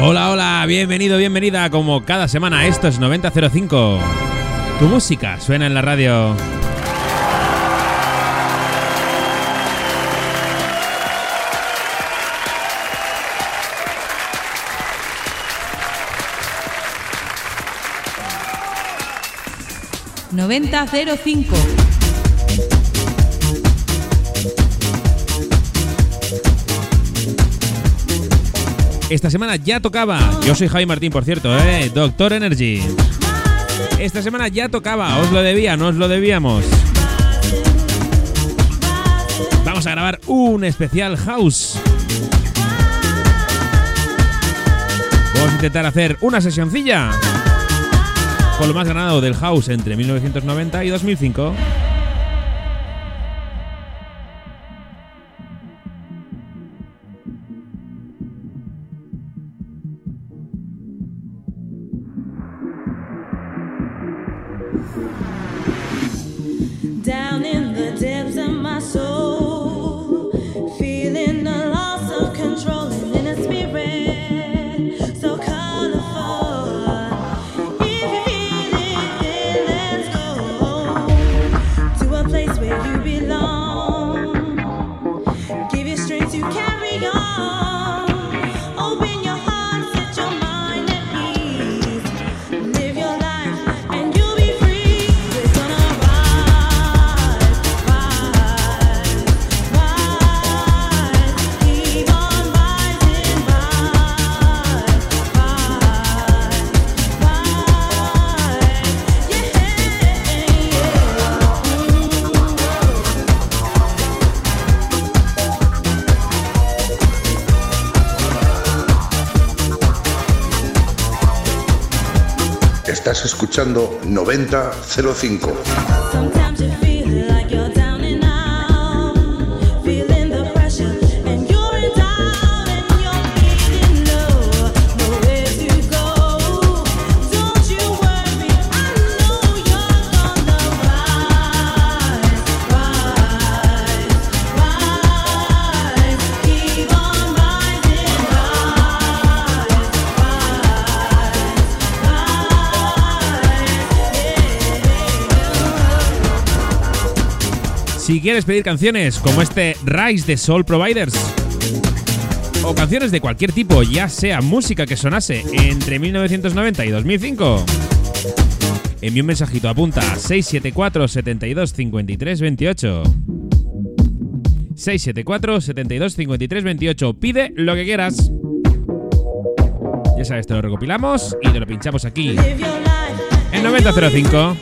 Hola, hola, bienvenido, bienvenida. Como cada semana, esto es 9005. Tu música suena en la radio. ¡9005! Esta semana ya tocaba. Yo soy Javi Martín, por cierto, ¿eh? Doctor Energy. Esta semana ya tocaba. Os lo debía, no os lo debíamos. Vamos a grabar un especial house. Vamos a intentar hacer una sesioncilla con lo más ganado del house entre 1990 y 2005. Escuchando 9005. Quieres pedir canciones como este Rise de Soul Providers o canciones de cualquier tipo, ya sea música que sonase entre 1990 y 2005, envía un mensajito, apunta 674 72 53 28. 674 72 53 28. Pide lo que quieras. Ya sabes, te lo recopilamos y te lo pinchamos aquí en 9005.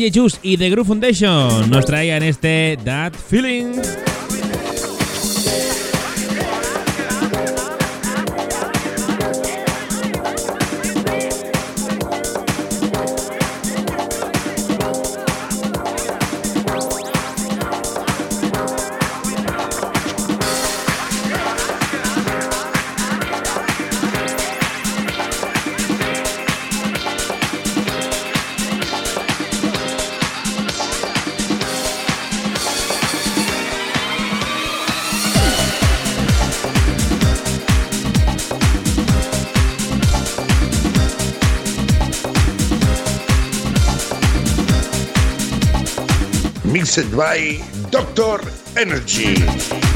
DJ Juice y The Groove Foundation nos traían este That Feeling. Mixed by Doctor Energy.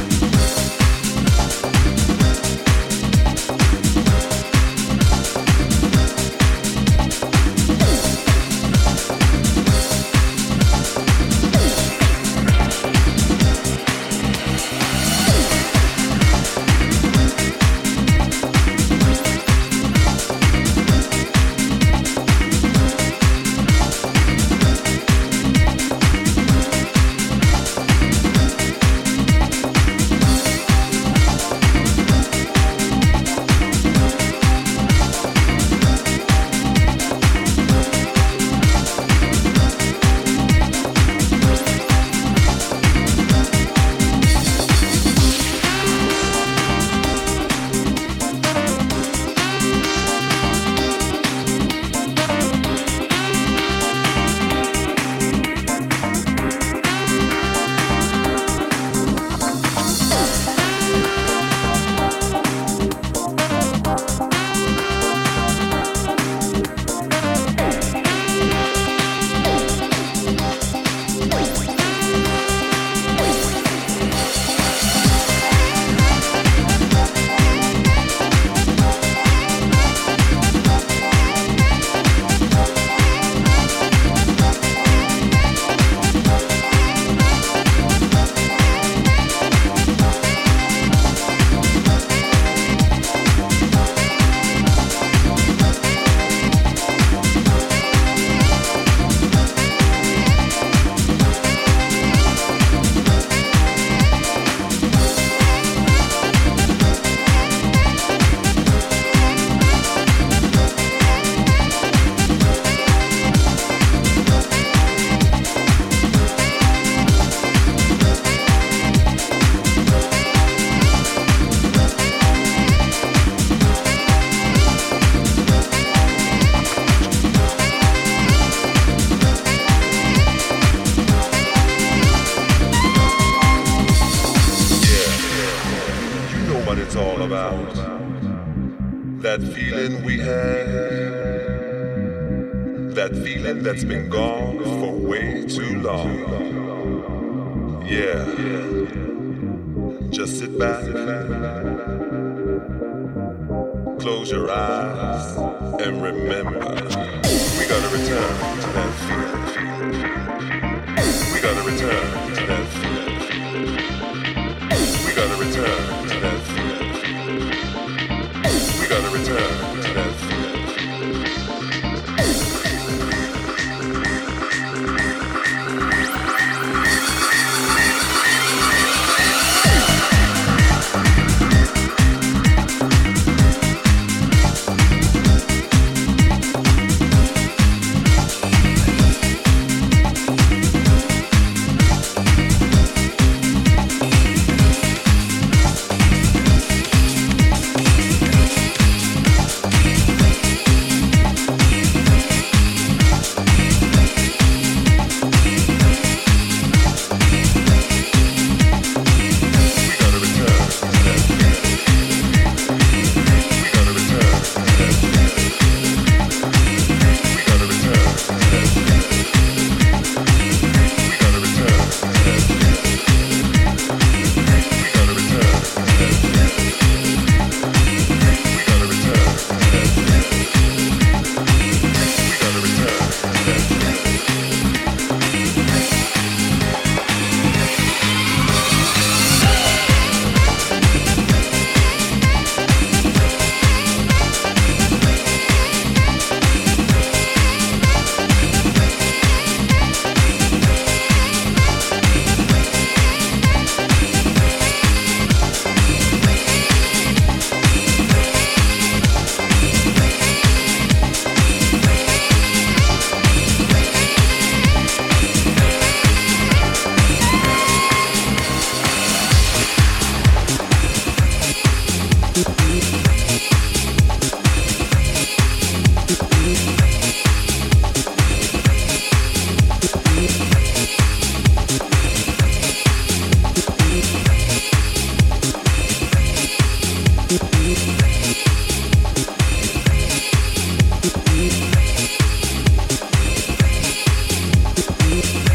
Bye.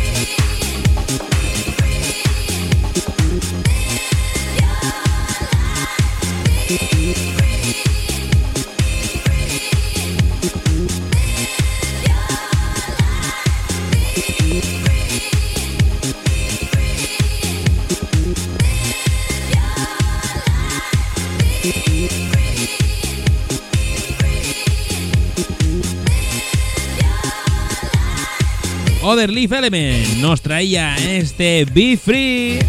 Leaf Element nos traía este Be Free.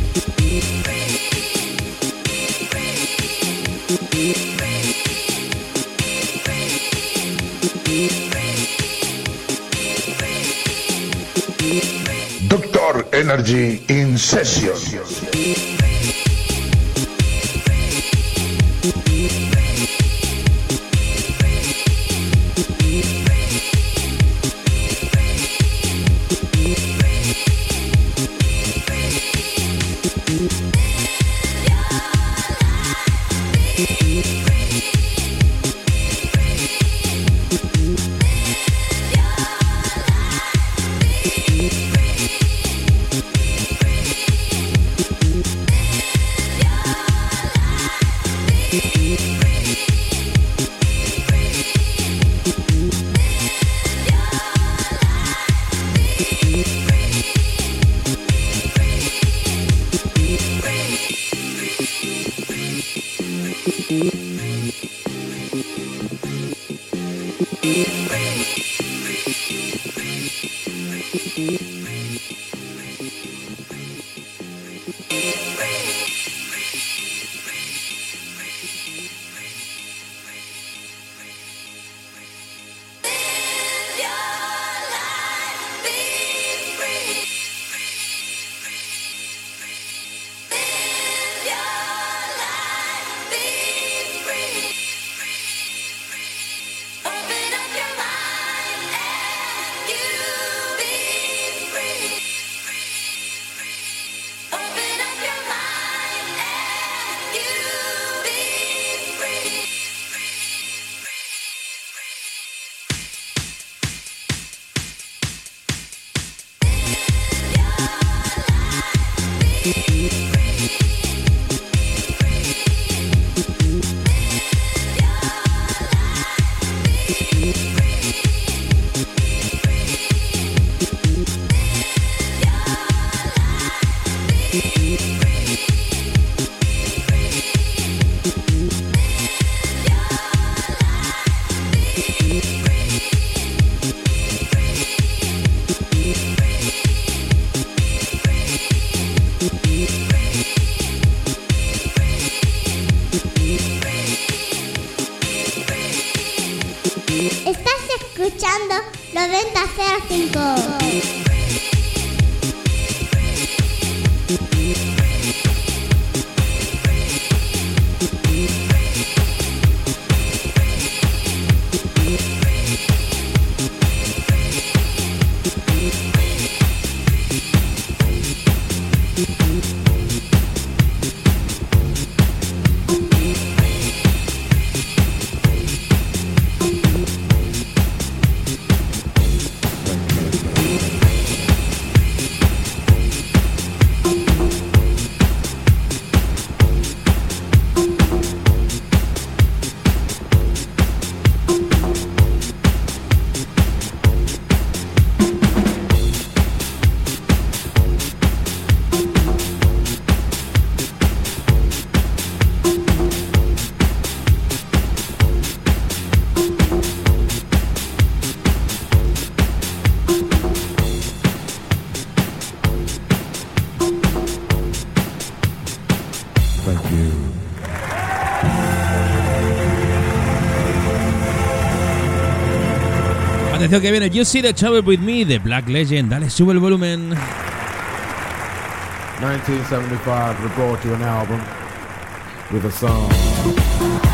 Doctor Energy in Session. Atención que viene You See the Trouble With Me de Black Legend. Dale, sube el volumen. 1975 we brought you an album with a song.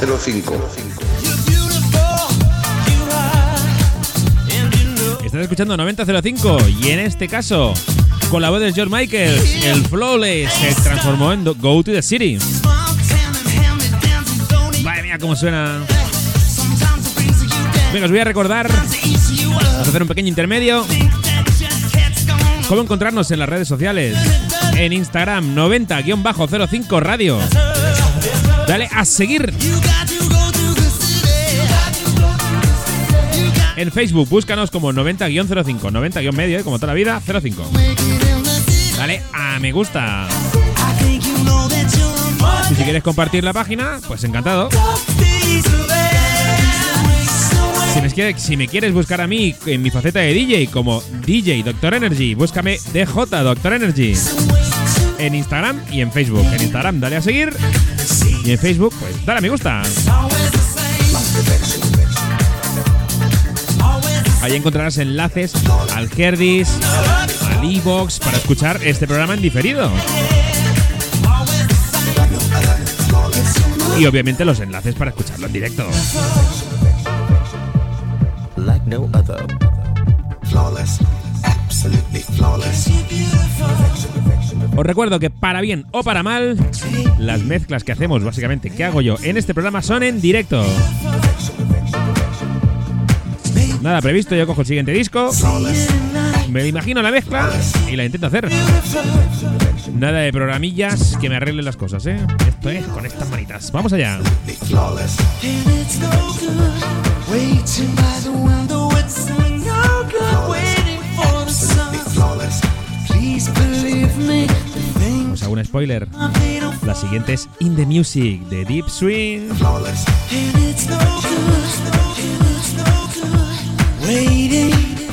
9005. Estás escuchando 9005 y en este caso, con la voz de George Michaels, el Flawless se transformó en Go to the City. Madre mía, cómo suena. Venga, os voy a recordar, vamos a hacer un pequeño intermedio. ¿Cómo encontrarnos en las redes sociales? En Instagram 90-05 Radio. Dale a seguir. En Facebook, búscanos como 90-05, 90-medio, eh, como toda la vida, 05. Dale a me gusta. Si quieres compartir la página, pues encantado. Si me quieres buscar a mí en mi faceta de DJ como DJ Doctor Energy, búscame DJ Doctor Energy. En Instagram y en Facebook. En Instagram dale a seguir y en Facebook pues dale a me gusta. Ahí encontrarás enlaces al Herdis, al Evox para escuchar este programa en diferido. Y obviamente los enlaces para escucharlo en directo. like no other. Flawless. Os recuerdo que para bien o para mal, las mezclas que hacemos, básicamente, que hago yo en este programa son en directo. Nada previsto, yo cojo el siguiente disco, me imagino la mezcla y la intento hacer. Nada de programillas que me arreglen las cosas, ¿eh? Esto es con estas manitas. Vamos allá. Hago un spoiler. La siguiente es In the Music de Deep Swing. Flawless.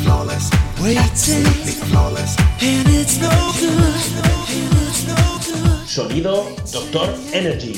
Flawless. Absolutely flawless. Sonido Doctor Energy.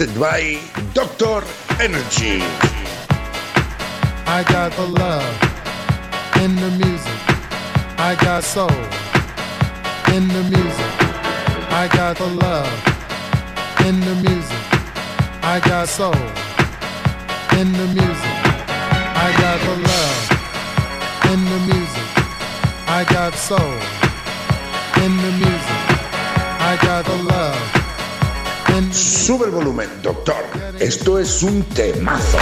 presented by Dr. Energy. I got the love in the music. I got soul in the music. I got the love in the music. I got soul in the music. I got the love in the music. I got soul in the music. Sube el volumen, doctor. Esto es un temazo.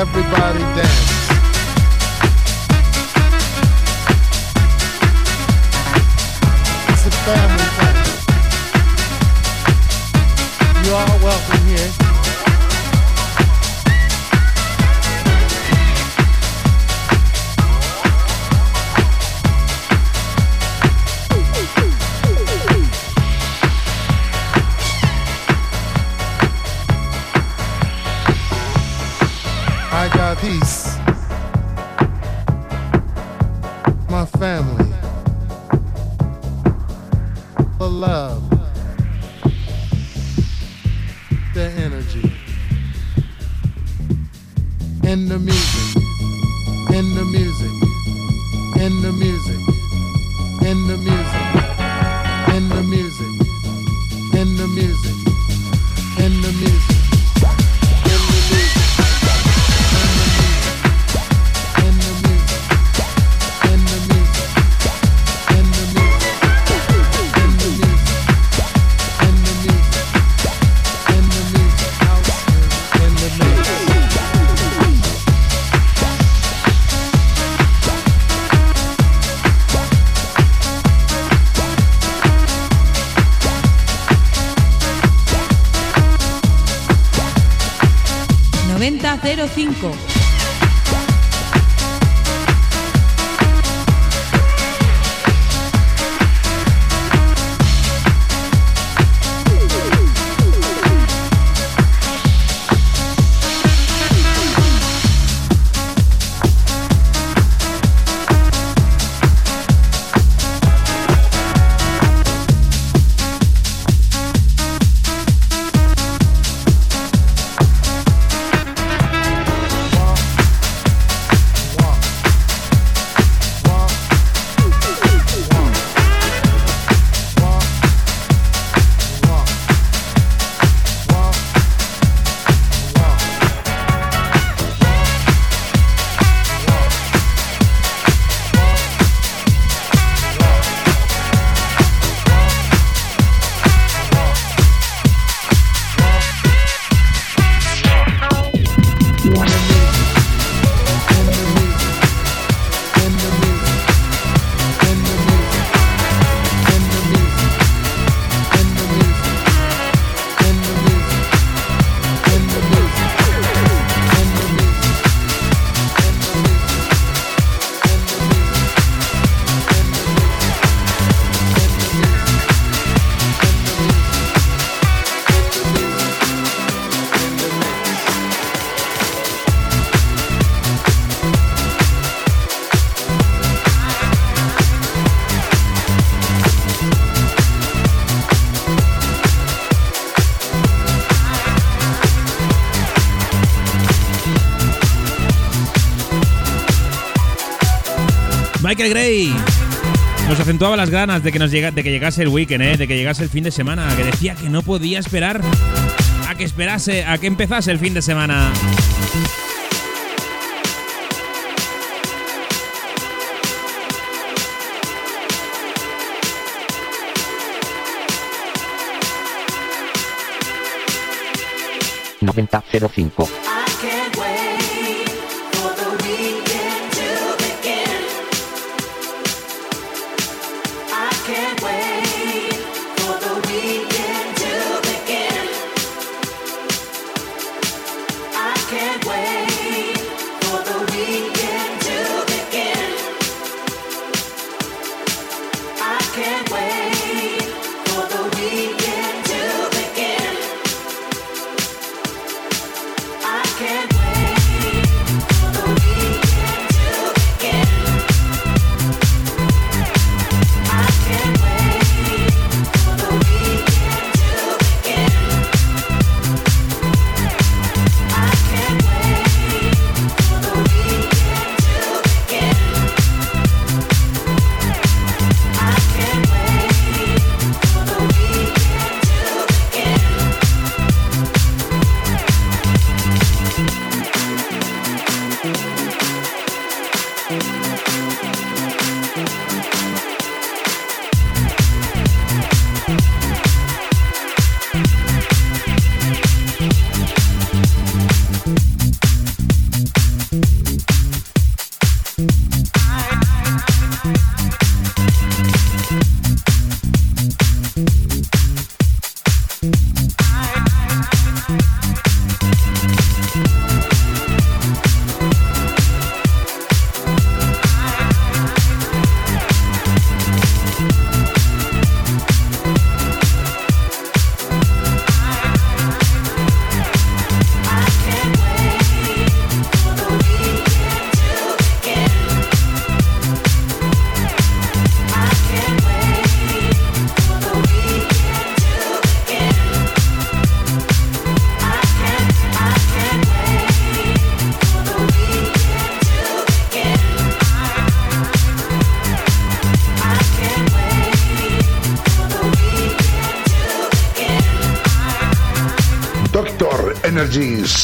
everybody dance. Michael Gray. Nos acentuaba las ganas de que, nos llega, de que llegase el weekend, eh, de que llegase el fin de semana, que decía que no podía esperar a que esperase, a que empezase el fin de semana. noventa cero cinco ah,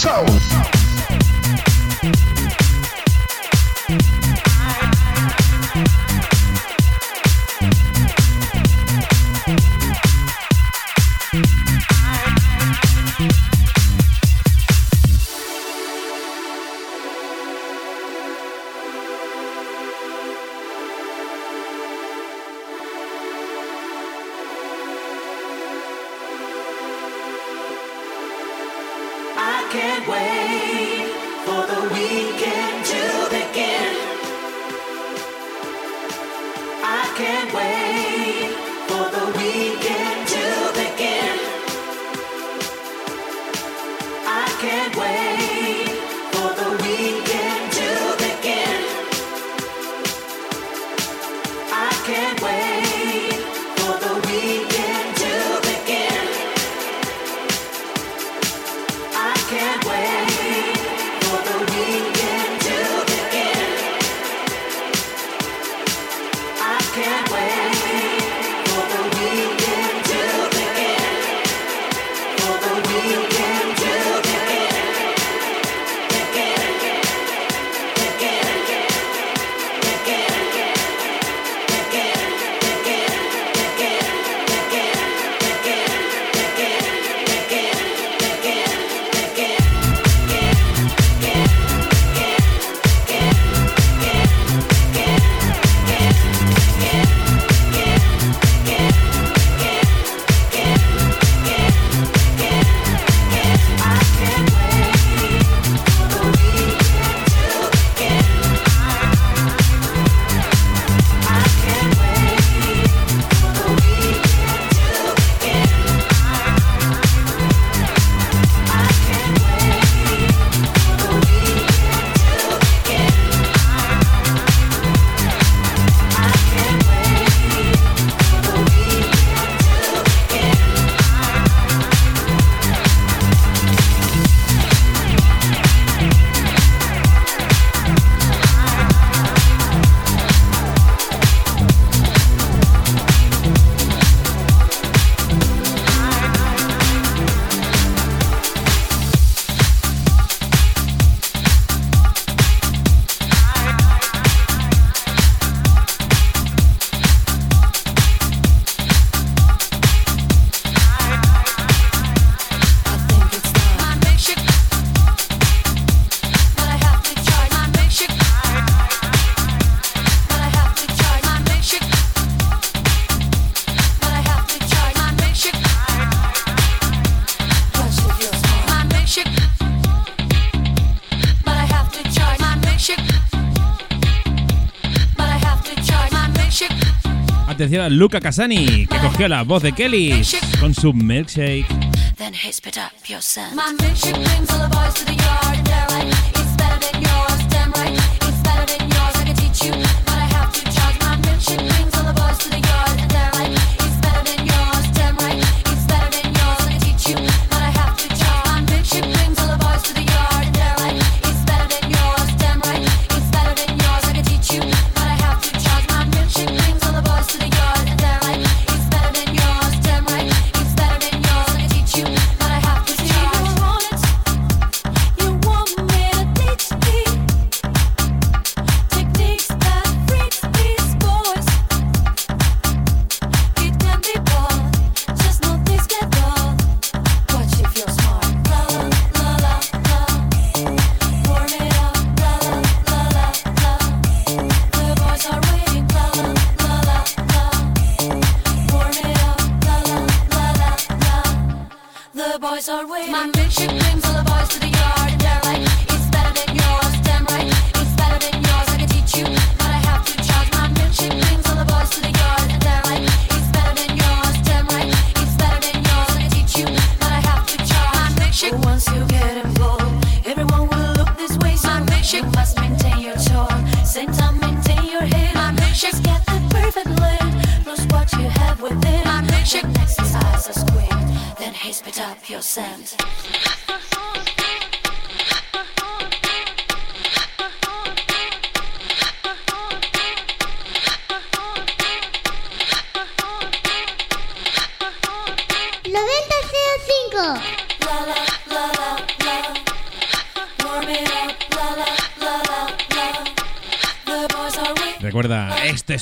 So. Luca Casani, que cogió la voz de Kelly con su milkshake.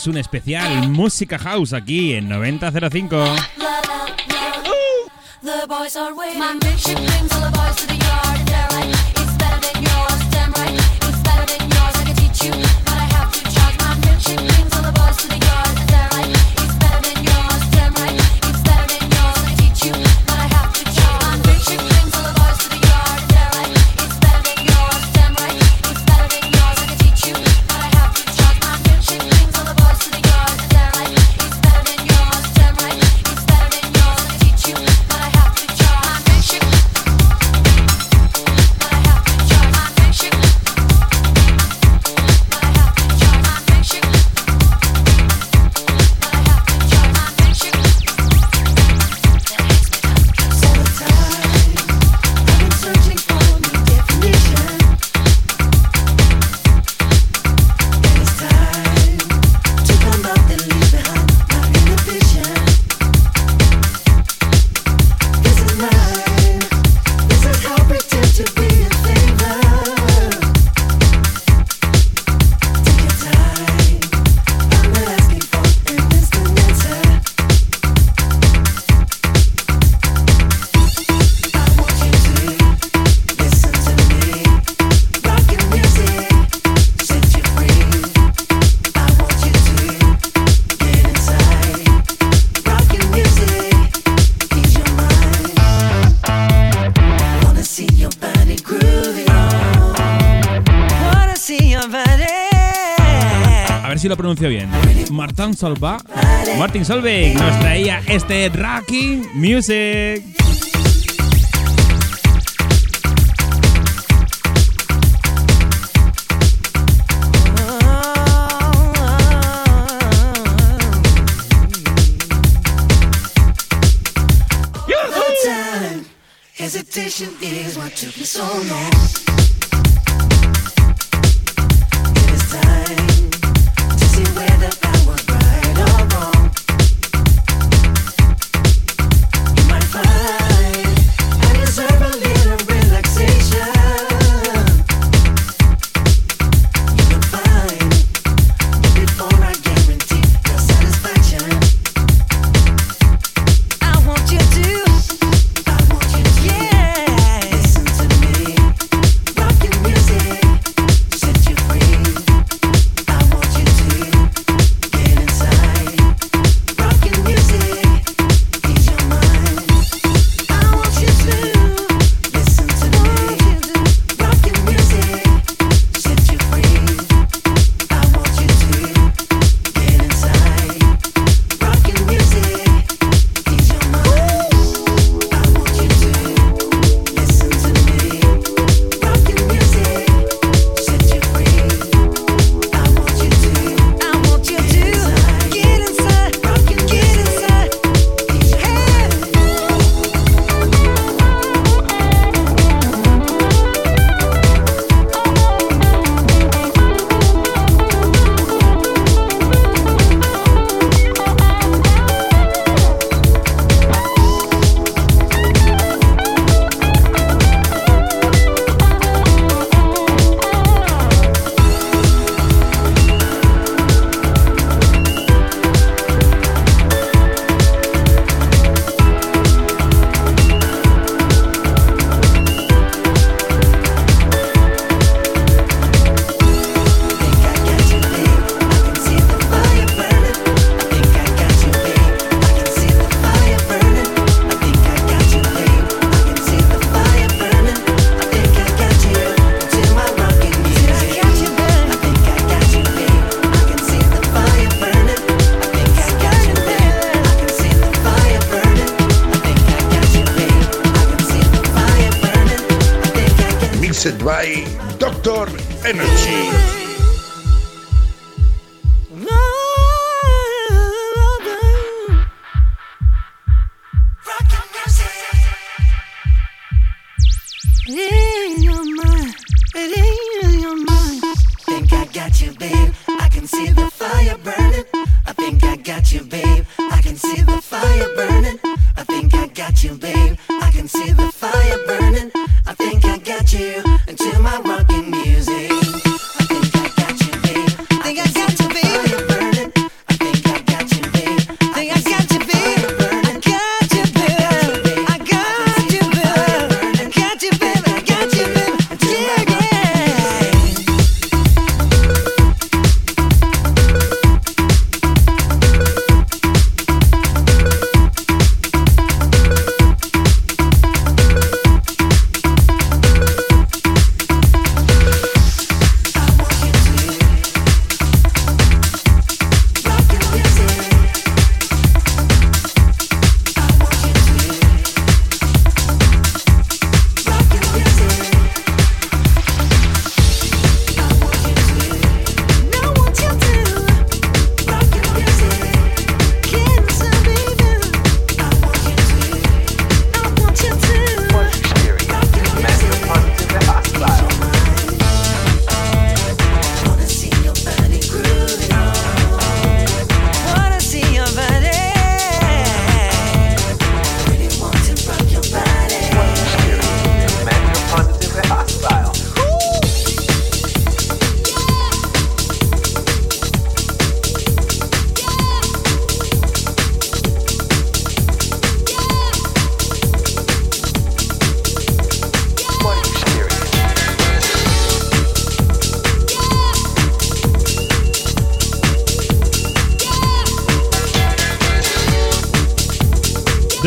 es un especial Música House aquí en 9005. Martin Salva. Martin Solveig nos traía este Rocky Music. Hesitation is what took me so long.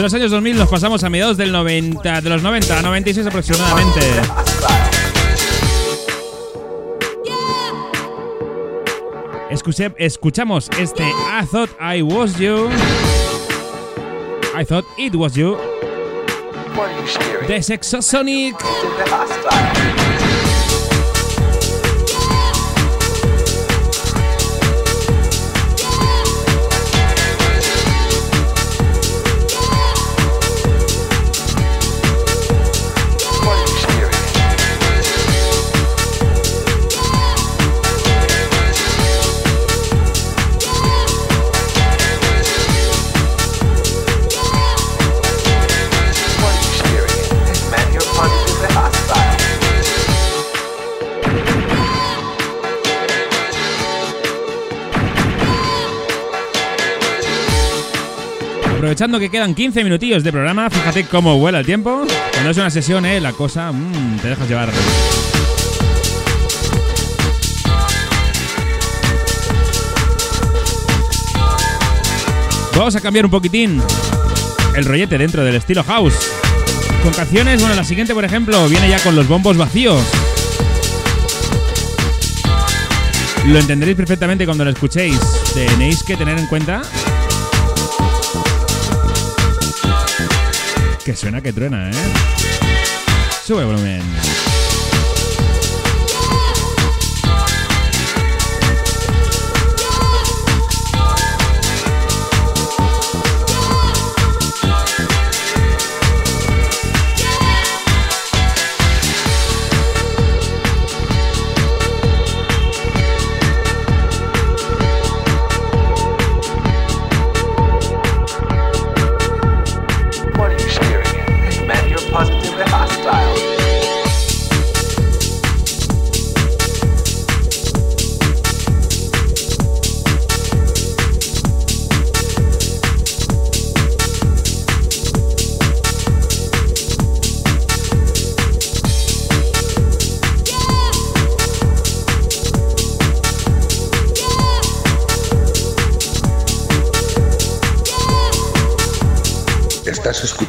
Los años 2000 nos pasamos a mediados del 90, de los 90 a 96 aproximadamente. Escuché- escuchamos este I Thought I Was You. I Thought It Was You. De Sexosonic. Aprovechando que quedan 15 minutillos de programa, fíjate cómo vuela el tiempo. Cuando es una sesión, eh, la cosa mm, te dejas llevar. Vamos a cambiar un poquitín el rollete dentro del estilo house. Con canciones, bueno, la siguiente, por ejemplo, viene ya con los bombos vacíos. Lo entenderéis perfectamente cuando lo escuchéis. Tenéis que tener en cuenta que suena que truena, ¿eh? Sube volumen.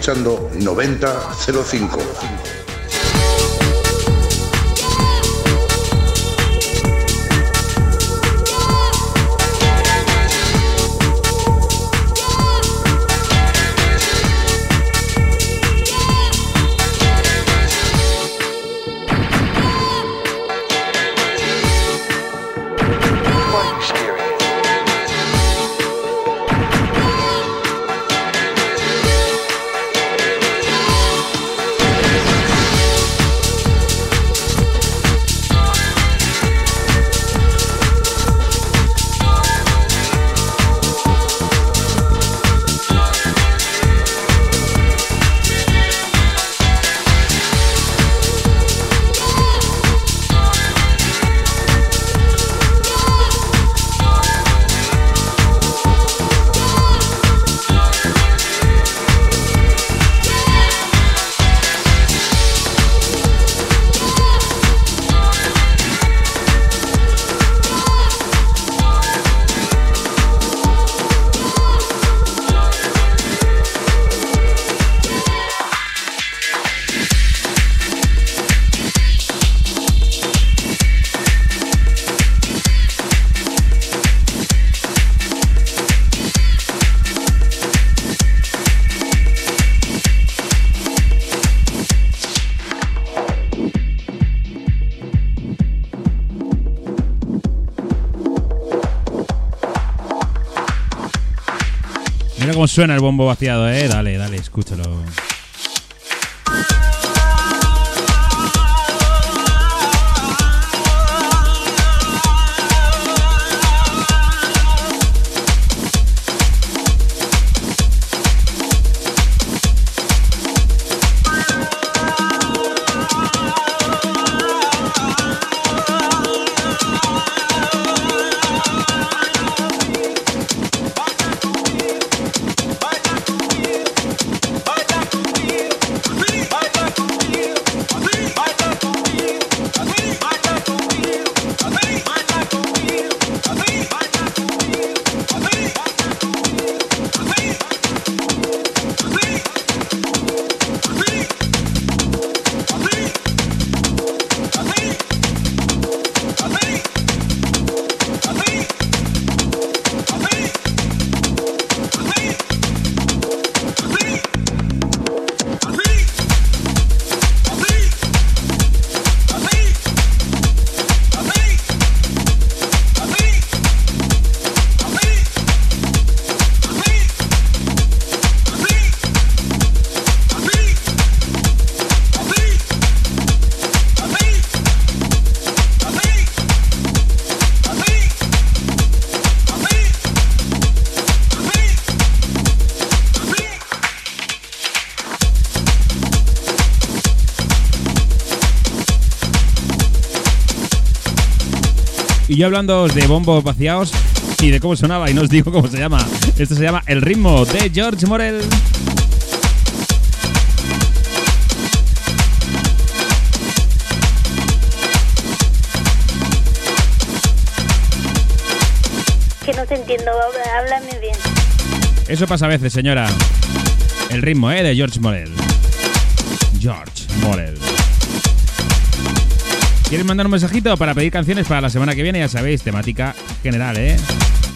Escuchando 9005. Suena el bombo vaciado, eh. Dale, dale, escúchalo. Yo hablando de bombos vaciados y de cómo sonaba y no os digo cómo se llama. Esto se llama El ritmo de George Morel. Que no te entiendo, háblame bien. Eso pasa a veces, señora. El ritmo, ¿eh? De George Morel. George Morel. ¿Quieres mandar un mensajito para pedir canciones para la semana que viene? Ya sabéis, temática general, ¿eh?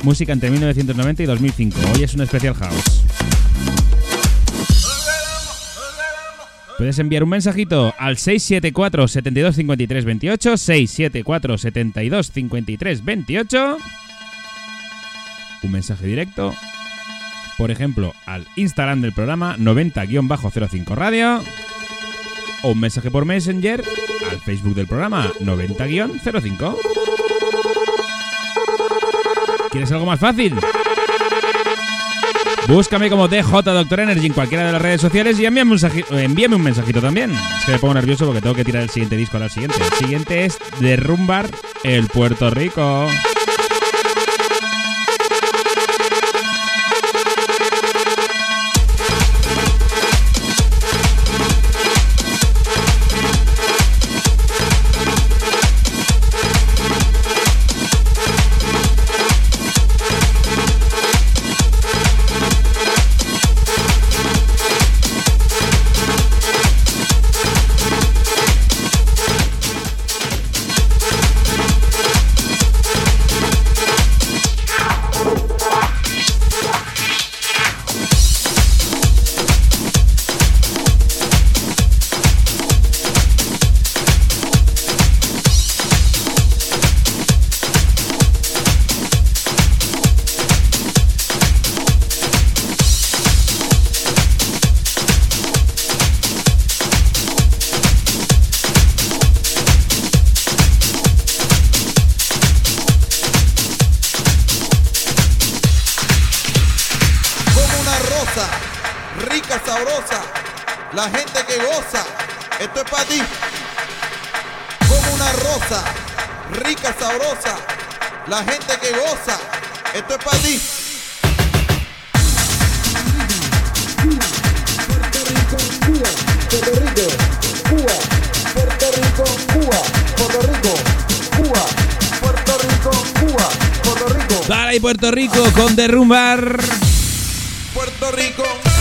Música entre 1990 y 2005. Hoy es un especial house. Puedes enviar un mensajito al 674 72 53 28, 674 72 53 28. Un mensaje directo por ejemplo, al Instagram del programa 90-05 Radio o un mensaje por Messenger al Facebook del programa 90-05. ¿Quieres algo más fácil? Búscame como DJ Doctor Energy en cualquiera de las redes sociales y envíame un, envíame un mensajito también. Es que me pongo nervioso porque tengo que tirar el siguiente disco al siguiente. El siguiente es Derrumbar el Puerto Rico. Puerto Rico con Derrumbar. Puerto Rico.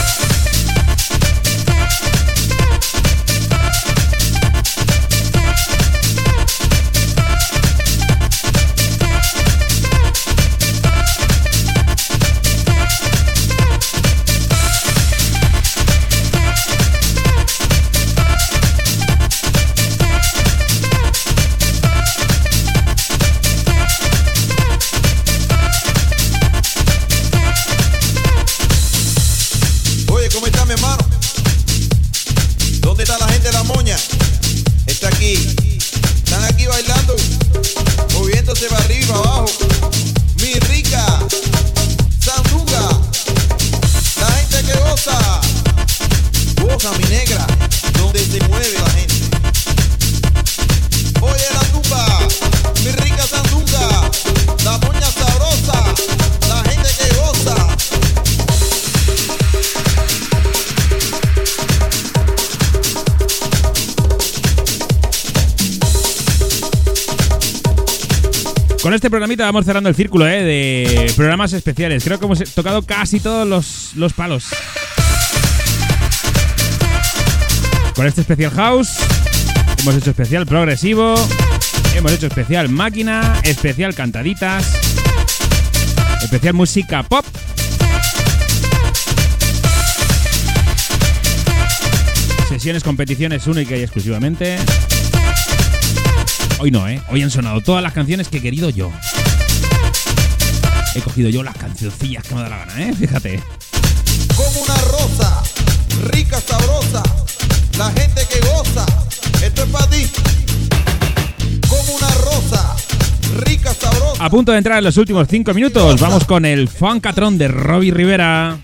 Este programita vamos cerrando el círculo ¿eh? de programas especiales. Creo que hemos tocado casi todos los, los palos. Con este especial house hemos hecho especial progresivo, hemos hecho especial máquina, especial cantaditas, especial música pop. Sesiones, competiciones única y exclusivamente. Hoy no, ¿eh? Hoy han sonado todas las canciones que he querido yo. He cogido yo las cancioncillas que me da la gana, ¿eh? Fíjate. Como una rosa, rica, sabrosa, la gente que goza, esto es para ti. Como una rosa, rica, sabrosa. A punto de entrar en los últimos cinco minutos, vamos con el Funkatron de Robbie Rivera.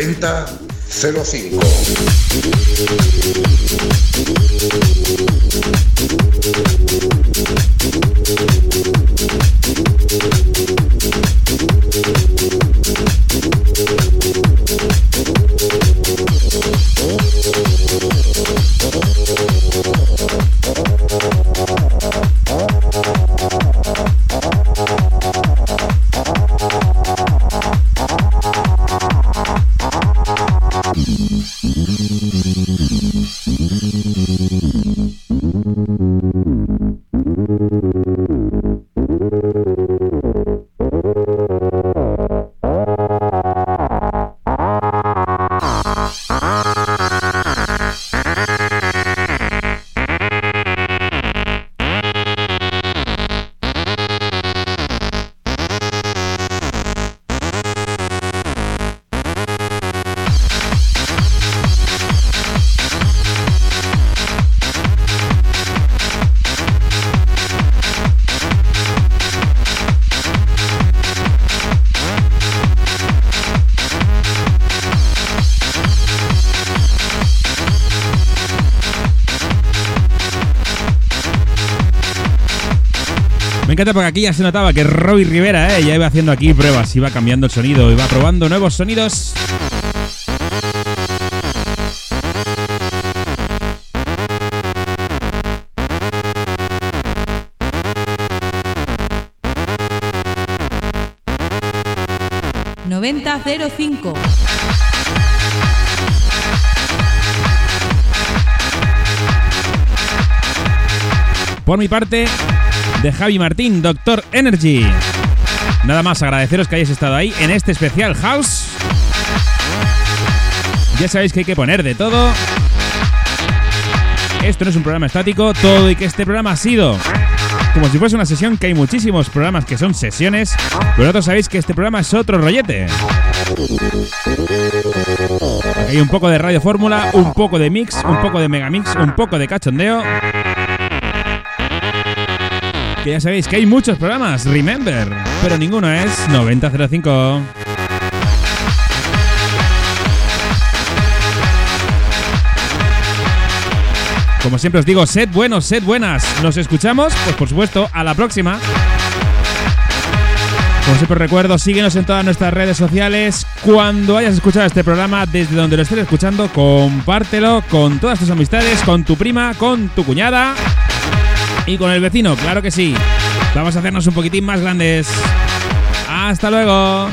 9005. Thank encanta porque aquí ya se notaba que Robbie Rivera ¿eh? ya iba haciendo aquí pruebas, iba cambiando el sonido, iba probando nuevos sonidos. Noventa cero cinco. Por mi parte, de Javi Martín, Doctor Energy. Nada más agradeceros que hayáis estado ahí en este especial house. Ya sabéis que hay que poner de todo. Esto no es un programa estático, todo y que este programa ha sido como si fuese una sesión, que hay muchísimos programas que son sesiones, pero vosotros sabéis que este programa es otro rollete. Hay un poco de radio fórmula, un poco de mix, un poco de megamix, un poco de cachondeo. Que ya sabéis que hay muchos programas, remember, pero ninguno es 9005. Como siempre os digo, sed buenos, sed buenas. Nos escuchamos, pues por supuesto, a la próxima. Como siempre os recuerdo, síguenos en todas nuestras redes sociales. Cuando hayas escuchado este programa, desde donde lo estés escuchando, compártelo con todas tus amistades, con tu prima, con tu cuñada y con el vecino, claro que sí. Vamos a hacernos un poquitín más grandes. Hasta luego.